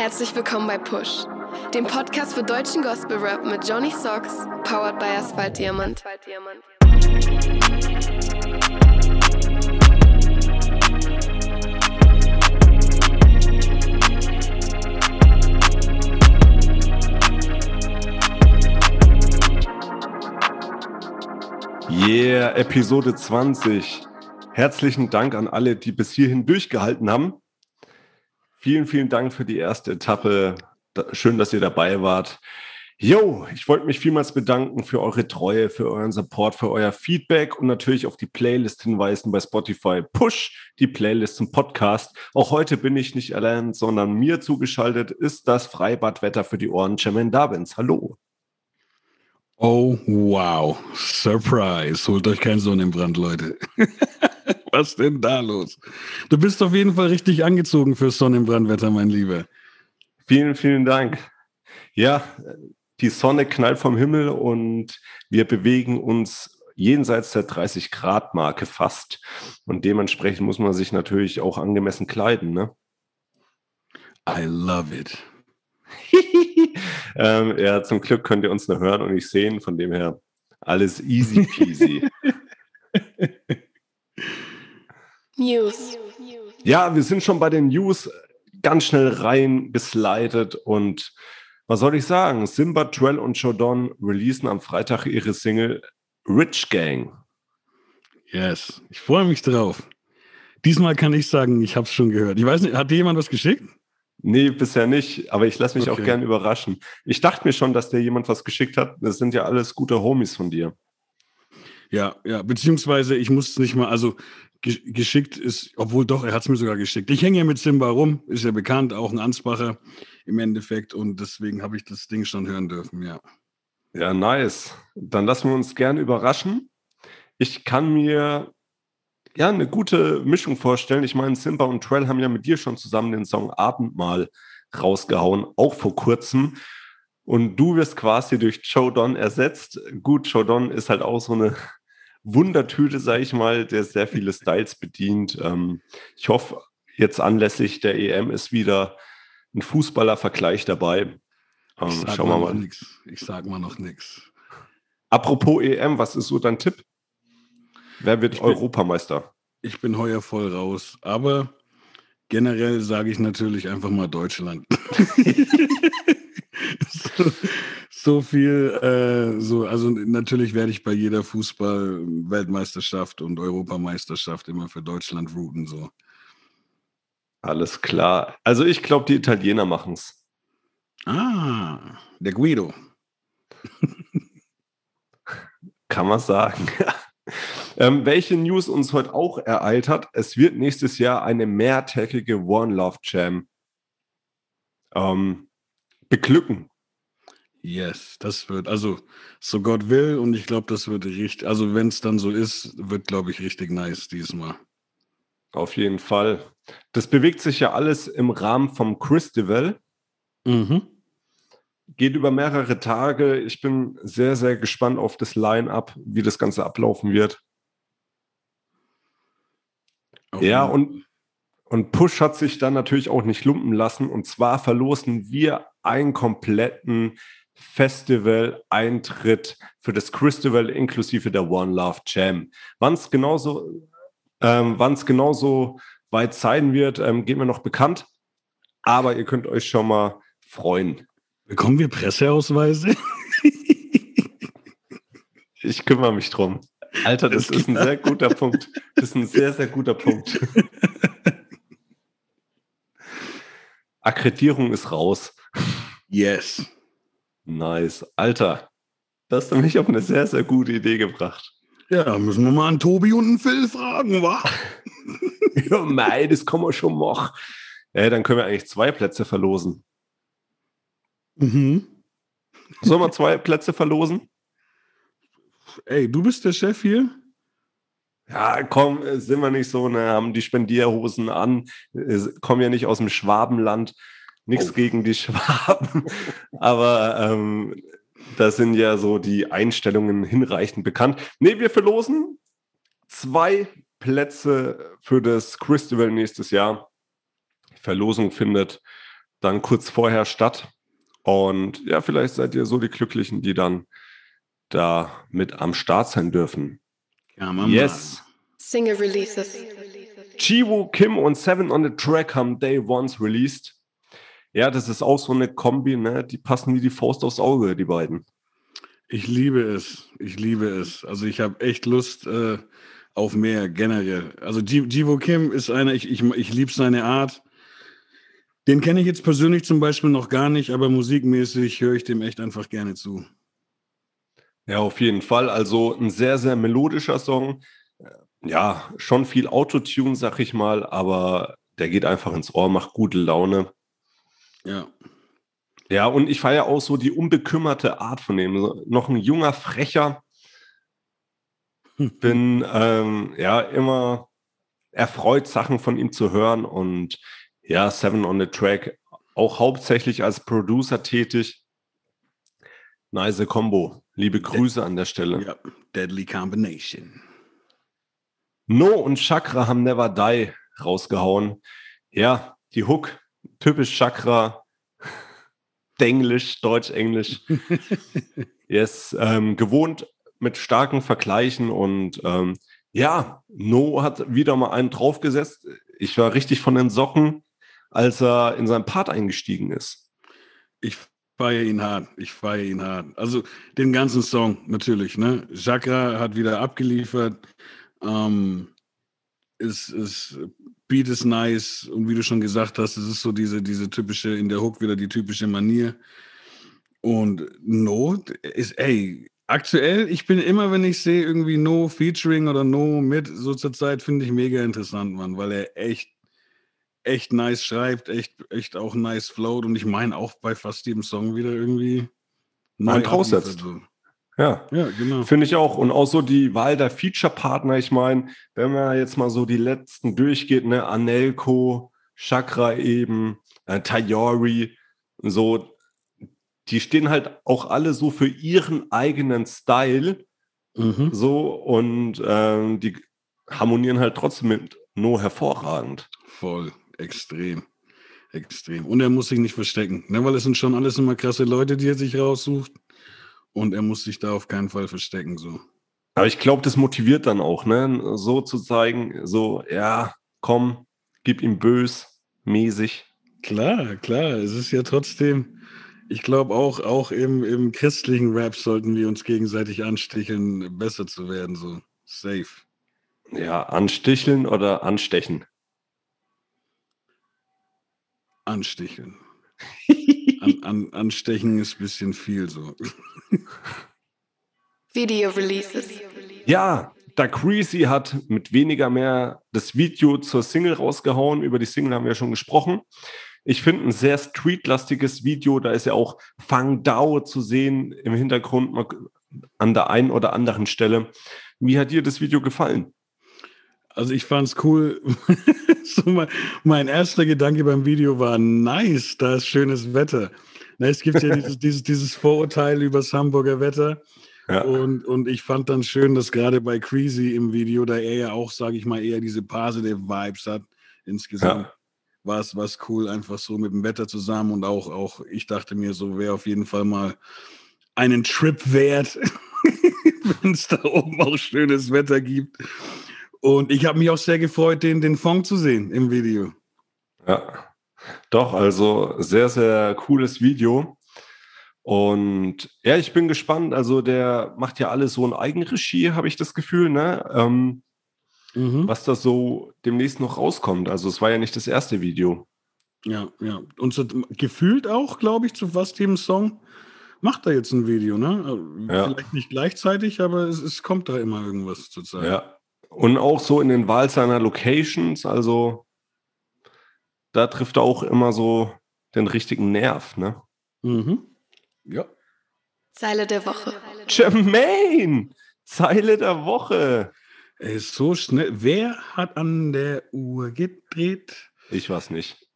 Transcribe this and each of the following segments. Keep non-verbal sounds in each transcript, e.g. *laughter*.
Herzlich willkommen bei Push, dem Podcast für deutschen Gospel Rap mit Johnny Socks, powered by Asphalt Diamant. Yeah, Episode 20. Herzlichen Dank an alle, die bis hierhin durchgehalten haben. Vielen, vielen Dank für die erste Etappe. Schön, dass ihr dabei wart. Jo, ich wollte mich vielmals bedanken für eure Treue, für euren Support, für euer Feedback und natürlich auf die Playlist hinweisen bei Spotify. Push die Playlist zum Podcast. Auch heute bin ich nicht allein, sondern mir zugeschaltet ist das Freibadwetter für die Ohren Jermaine Davins. Hallo. Oh, wow. Surprise. Holt euch keinen Sonnenbrand, Leute. *laughs* Was denn da los? Du bist auf jeden Fall richtig angezogen fürs Sonnenbrandwetter, mein Lieber. Vielen, vielen Dank. Ja, die Sonne knallt vom Himmel und wir bewegen uns jenseits der 30 Grad Marke fast. Und dementsprechend muss man sich natürlich auch angemessen kleiden. Ne? I love it. *laughs* ähm, ja, zum Glück könnt ihr uns nur hören und nicht sehen. Von dem her alles easy peasy. *laughs* News. Ja, wir sind schon bei den News ganz schnell rein geslidet und was soll ich sagen? Simba, Trell und Jodon releasen am Freitag ihre Single Rich Gang. Yes, ich freue mich drauf. Diesmal kann ich sagen, ich habe es schon gehört. Ich weiß nicht, hat dir jemand was geschickt? Nee, bisher nicht, aber ich lasse mich okay. auch gern überraschen. Ich dachte mir schon, dass dir jemand was geschickt hat. Das sind ja alles gute Homies von dir. Ja, ja, beziehungsweise ich muss es nicht mal, also geschickt ist, obwohl doch, er hat es mir sogar geschickt. Ich hänge ja mit Simba rum, ist ja bekannt, auch ein Ansbacher im Endeffekt und deswegen habe ich das Ding schon hören dürfen, ja. Ja, nice. Dann lassen wir uns gerne überraschen. Ich kann mir ja eine gute Mischung vorstellen. Ich meine, Simba und Trell haben ja mit dir schon zusammen den Song Abendmahl rausgehauen, auch vor kurzem. Und du wirst quasi durch Joe Don ersetzt. Gut, Joe Don ist halt auch so eine Wundertüte, sage ich mal, der sehr viele Styles bedient. Ähm, ich hoffe, jetzt anlässlich der EM ist wieder ein Fußballervergleich dabei. Ähm, ich schauen wir mal. Nix. Ich sage mal noch nichts. Apropos EM, was ist so dein Tipp? Wer wird ich Europameister? Bin, ich bin heuer voll raus, aber generell sage ich natürlich einfach mal Deutschland. *laughs* *laughs* *laughs* so, viel, äh, so, also natürlich werde ich bei jeder Fußball-Weltmeisterschaft und Europameisterschaft immer für Deutschland routen, so. Alles klar. Also ich glaube, die Italiener machen es. Ah, der Guido. Kann man sagen. *laughs* ähm, welche News uns heute auch ereilt hat, es wird nächstes Jahr eine mehrtägige One Love Jam ähm, beglücken. Yes, das wird, also so Gott will und ich glaube, das wird richtig, also wenn es dann so ist, wird, glaube ich, richtig nice diesmal. Auf jeden Fall. Das bewegt sich ja alles im Rahmen vom Christival. Mhm. Geht über mehrere Tage. Ich bin sehr, sehr gespannt auf das Line-up, wie das Ganze ablaufen wird. Auf ja, und, und Push hat sich dann natürlich auch nicht lumpen lassen. Und zwar verlosen wir einen kompletten Festival-Eintritt für das Christival inklusive der One Love Jam. Wann es genauso, ähm, genauso weit sein wird, ähm, geht mir noch bekannt. Aber ihr könnt euch schon mal freuen. Bekommen wir Presseausweise? *laughs* ich kümmere mich drum. Alter, das, das ist ein sehr guter Punkt. Das ist ein sehr, sehr guter Punkt. *laughs* Akkreditierung ist raus. Yes. Nice. Alter, das hast du mich auf eine sehr, sehr gute Idee gebracht. Ja, müssen wir mal an Tobi und einen Phil fragen, wa? *laughs* ja, mei, das kann man schon machen. Ja, dann können wir eigentlich zwei Plätze verlosen. Mhm. Sollen wir zwei Plätze verlosen? Ey, du bist der Chef hier? Ja, komm, sind wir nicht so, ne, haben die Spendierhosen an, kommen ja nicht aus dem Schwabenland. Nichts oh. gegen die Schwaben, *laughs* aber ähm, da sind ja so die Einstellungen hinreichend bekannt. Ne, wir verlosen zwei Plätze für das Christival nächstes Jahr. Die Verlosung findet dann kurz vorher statt. Und ja, vielleicht seid ihr so die Glücklichen, die dann da mit am Start sein dürfen. Ja, Mama. Yes. Single Releases. Chiwo, Kim und Seven on the Track haben Day Ones released. Ja, das ist auch so eine Kombi, ne? Die passen wie die Faust aufs Auge, die beiden. Ich liebe es. Ich liebe es. Also ich habe echt Lust äh, auf mehr generell. Also Ji- Jivo Kim ist einer, ich, ich, ich liebe seine Art. Den kenne ich jetzt persönlich zum Beispiel noch gar nicht, aber musikmäßig höre ich dem echt einfach gerne zu. Ja, auf jeden Fall. Also ein sehr, sehr melodischer Song. Ja, schon viel Autotune, sag ich mal, aber der geht einfach ins Ohr, macht gute Laune. Ja. Ja, und ich feiere auch so die unbekümmerte Art von ihm. Noch ein junger Frecher. Bin ähm, ja immer erfreut, Sachen von ihm zu hören. Und ja, Seven on the Track auch hauptsächlich als Producer tätig. Nice Combo. Liebe Grüße an der Stelle. ja. Deadly Combination. No und Chakra haben Never Die rausgehauen. Ja, die Hook, typisch Chakra, Denglisch, Deutsch, Englisch. *laughs* yes, ähm, gewohnt mit starken Vergleichen und ähm, ja, No hat wieder mal einen draufgesetzt. Ich war richtig von den Socken, als er in seinen Part eingestiegen ist. Ich feiere ihn hart. Ich feiere ihn hart. Also den ganzen Song natürlich. Ne? Chakra hat wieder abgeliefert. Ähm, ist, ist, Beat ist nice. Und wie du schon gesagt hast, es ist so diese, diese typische, in der Hook wieder die typische Manier. Und No ist, ey, aktuell, ich bin immer, wenn ich sehe, irgendwie No Featuring oder No mit, so zur Zeit, finde ich mega interessant, Mann, weil er echt echt nice schreibt, echt, echt auch nice float und ich meine auch bei fast jedem Song wieder irgendwie neu Einen draufsetzt. abliefert, Ja. Ja, genau. Finde ich auch. Und auch so die Wahl der Feature-Partner. Ich meine, wenn man jetzt mal so die letzten durchgeht, ne, Anelko, Chakra eben, äh, Tayori, so, die stehen halt auch alle so für ihren eigenen Style, Mhm. so, und ähm, die harmonieren halt trotzdem mit No hervorragend. Voll, extrem. Extrem. Und er muss sich nicht verstecken, ne? weil es sind schon alles immer krasse Leute, die er sich raussucht. Und er muss sich da auf keinen Fall verstecken. So. Aber ich glaube, das motiviert dann auch, ne, so zu zeigen, so, ja, komm, gib ihm bös, mäßig. Klar, klar. Es ist ja trotzdem, ich glaube auch, auch im, im christlichen Rap sollten wir uns gegenseitig ansticheln, besser zu werden. So safe. Ja, ansticheln oder anstechen. Ansticheln. *laughs* An, an, anstechen ist ein bisschen viel so. Video Releases. Ja, Da Creasy hat mit weniger mehr das Video zur Single rausgehauen. Über die Single haben wir ja schon gesprochen. Ich finde ein sehr streetlastiges Video. Da ist ja auch Fang Dao zu sehen im Hintergrund an der einen oder anderen Stelle. Wie hat dir das Video gefallen? Also ich fand es cool. *laughs* so mein, mein, erster Gedanke beim Video war, nice, da ist schönes Wetter. Na, es gibt ja *laughs* dieses, dieses, dieses Vorurteil über das Hamburger Wetter. Ja. Und, und ich fand dann schön, dass gerade bei Creasy im Video, da er ja auch, sage ich mal, eher diese positive Vibes hat, insgesamt ja. war es was cool, einfach so mit dem Wetter zusammen und auch, auch ich dachte mir, so wäre auf jeden Fall mal einen Trip wert, *laughs* wenn es da oben auch schönes Wetter gibt. Und ich habe mich auch sehr gefreut, den, den Fong zu sehen im Video. Ja, doch, also sehr, sehr cooles Video. Und ja, ich bin gespannt. Also, der macht ja alles so in Eigenregie, habe ich das Gefühl, ne? Ähm, mhm. Was da so demnächst noch rauskommt. Also, es war ja nicht das erste Video. Ja, ja. Und so, gefühlt auch, glaube ich, zu fast jedem Song macht er jetzt ein Video, ne? Ja. Vielleicht nicht gleichzeitig, aber es, es kommt da immer irgendwas zur Zeit. Ja. Und auch so in den Wahl seiner Locations, also da trifft er auch immer so den richtigen Nerv, ne? Mhm. Ja. Zeile der Woche. Jermaine! Zeile der Woche. Ey, so schnell. Wer hat an der Uhr gedreht? Ich weiß nicht.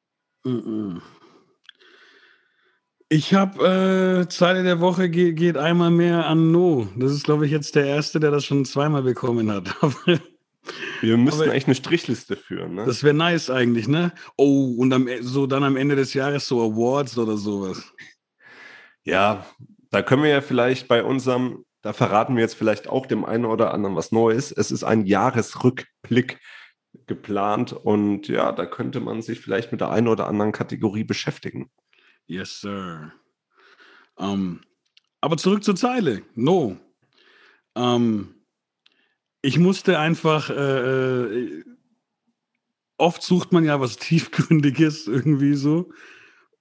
Ich habe äh, Zeile der Woche ge geht einmal mehr an No. Das ist, glaube ich, jetzt der erste, der das schon zweimal bekommen hat. *laughs* Wir müssen Aber eigentlich eine Strichliste führen. Ne? Das wäre nice eigentlich, ne? Oh, und am, e, so dann am Ende des Jahres so Awards oder sowas. Ja, da können wir ja vielleicht bei unserem, da verraten wir jetzt vielleicht auch dem einen oder anderen was Neues. Es ist ein Jahresrückblick geplant und ja, da könnte man sich vielleicht mit der einen oder anderen Kategorie beschäftigen. Yes, sir. Um, ähm, aber zurück zur Zeile. No. Um, ähm, ich musste einfach, äh, äh, oft sucht man ja was Tiefgründiges *laughs* irgendwie so.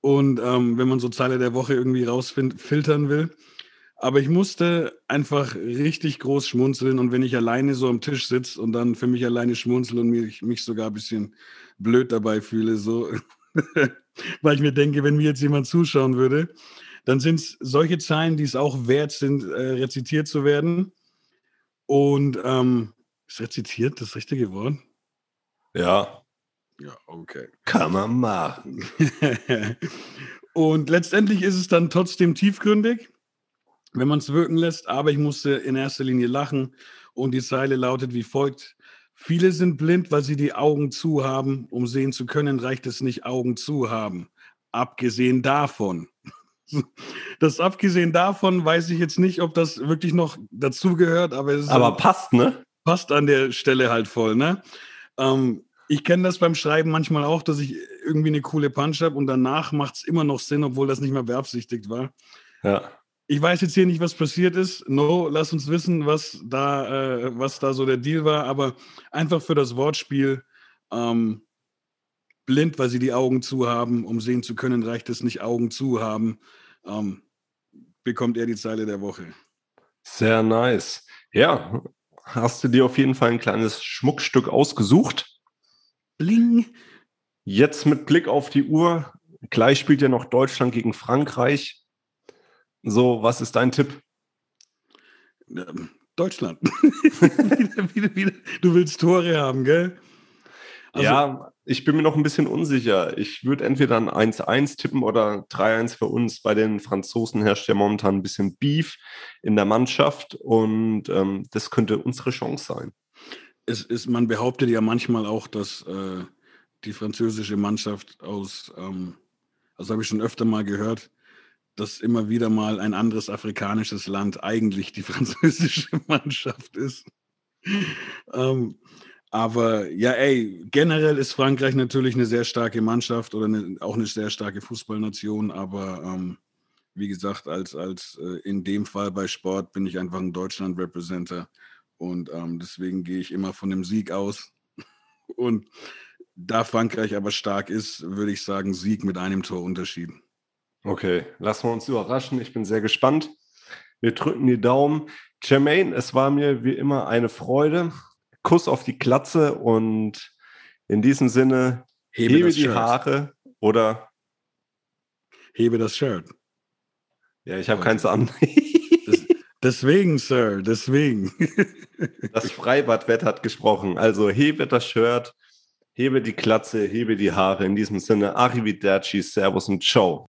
Und ähm, wenn man so Zeile der Woche irgendwie rausfiltern will. Aber ich musste einfach richtig groß schmunzeln und wenn ich alleine so am Tisch sitze und dann für mich alleine schmunzel und mich, mich sogar ein bisschen blöd dabei fühle, so, *laughs* weil ich mir denke, wenn mir jetzt jemand zuschauen würde, dann sind es solche Zahlen, die es auch wert sind, äh, rezitiert zu werden. Und ähm, ist rezitiert das richtige Wort? Ja. Ja, okay. Kann man machen. *laughs* und letztendlich ist es dann trotzdem tiefgründig wenn man es wirken lässt. Aber ich musste in erster Linie lachen und die Zeile lautet wie folgt. Viele sind blind, weil sie die Augen zu haben. Um sehen zu können, reicht es nicht, Augen zu haben. Abgesehen davon. Das abgesehen davon weiß ich jetzt nicht, ob das wirklich noch dazugehört, aber es aber passt, ne? Passt an der Stelle halt voll, ne? Ähm, ich kenne das beim Schreiben manchmal auch, dass ich irgendwie eine coole Punch habe und danach macht es immer noch Sinn, obwohl das nicht mehr beabsichtigt war. Ja ich weiß jetzt hier nicht, was passiert ist. No, lass uns wissen, was da, äh, was da so der Deal war. Aber einfach für das Wortspiel ähm, blind, weil sie die Augen zu haben, um sehen zu können, reicht es nicht Augen zu haben. Ähm, bekommt er die Zeile der Woche. Sehr nice. Ja, hast du dir auf jeden Fall ein kleines Schmuckstück ausgesucht? Bling. Jetzt mit Blick auf die Uhr. Gleich spielt ja noch Deutschland gegen Frankreich. So, was ist dein Tipp? Ähm, Deutschland. *laughs* wieder, wieder, wieder. Du willst Tore haben, gell? Also, ja, ich bin mir noch ein bisschen unsicher. Ich würde entweder ein 1-1 tippen oder 3-1 für uns. Bei den Franzosen herrscht ja momentan ein bisschen Beef in der Mannschaft und ähm, das könnte unsere Chance sein. Es ist, man behauptet ja manchmal auch, dass äh, die französische Mannschaft aus, ähm, das habe ich schon öfter mal gehört, dass immer wieder mal ein anderes afrikanisches Land eigentlich die *laughs* französische Mannschaft ist. ähm, aber ja, ey, generell ist Frankreich natürlich eine sehr starke Mannschaft oder eine, auch eine sehr starke Fußballnation, aber ähm, wie gesagt, als, als äh, in dem Fall bei Sport bin ich einfach ein Deutschland-Representer und ähm, deswegen gehe ich immer von dem Sieg aus. *laughs* Und da Frankreich aber stark ist, würde ich sagen, Sieg mit einem Tor Unterschied. Okay, lassen wir uns überraschen. Ich bin sehr gespannt. Wir drücken die Daumen. Jermaine, es war mir wie immer eine Freude. Kuss auf die Klatze und in diesem Sinne hebe, hebe die Shirt. Haare oder hebe das Shirt. Ja, ich habe keins an. *laughs* deswegen, Sir, deswegen. das Freibadwett hat gesprochen. Also hebe das Shirt, hebe die Klatze, hebe die Haare. In diesem Sinne, Arrivederci, Servus und Ciao.